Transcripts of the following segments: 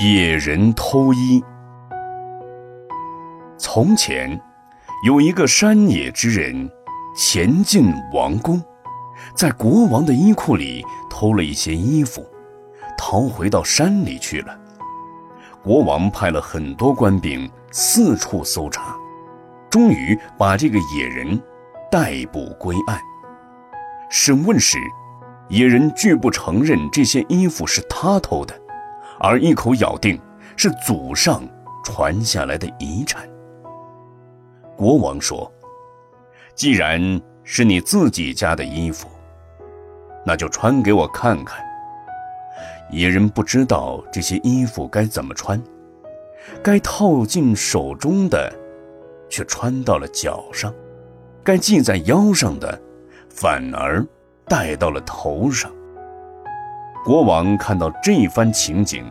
野人偷衣。从前，有一个山野之人，前进王宫，在国王的衣库里偷了一些衣服，逃回到山里去了。国王派了很多官兵四处搜查，终于把这个野人逮捕归案。审问时，野人拒不承认这些衣服是他偷的。而一口咬定是祖上传下来的遗产。国王说：“既然是你自己家的衣服，那就穿给我看看。”野人不知道这些衣服该怎么穿，该套进手中的，却穿到了脚上；该系在腰上的，反而戴到了头上。国王看到这番情景，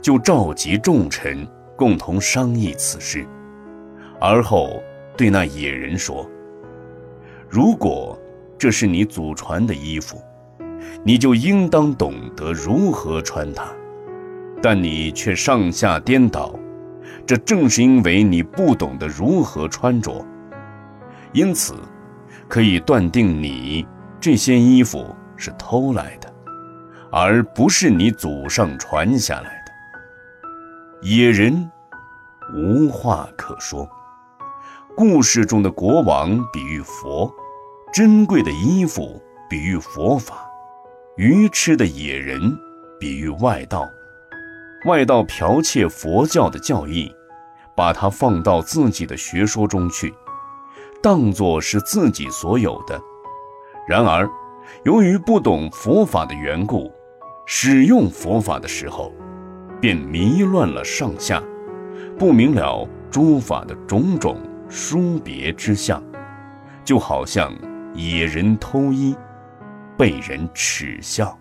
就召集众臣共同商议此事，而后对那野人说：“如果这是你祖传的衣服，你就应当懂得如何穿它；但你却上下颠倒，这正是因为你不懂得如何穿着。因此，可以断定你这些衣服是偷来的。”而不是你祖上传下来的。野人无话可说。故事中的国王比喻佛，珍贵的衣服比喻佛法，愚痴的野人比喻外道。外道剽窃佛教的教义，把它放到自己的学说中去，当作是自己所有的。然而，由于不懂佛法的缘故，使用佛法的时候，便迷乱了上下，不明了诸法的种种殊别之相，就好像野人偷衣，被人耻笑。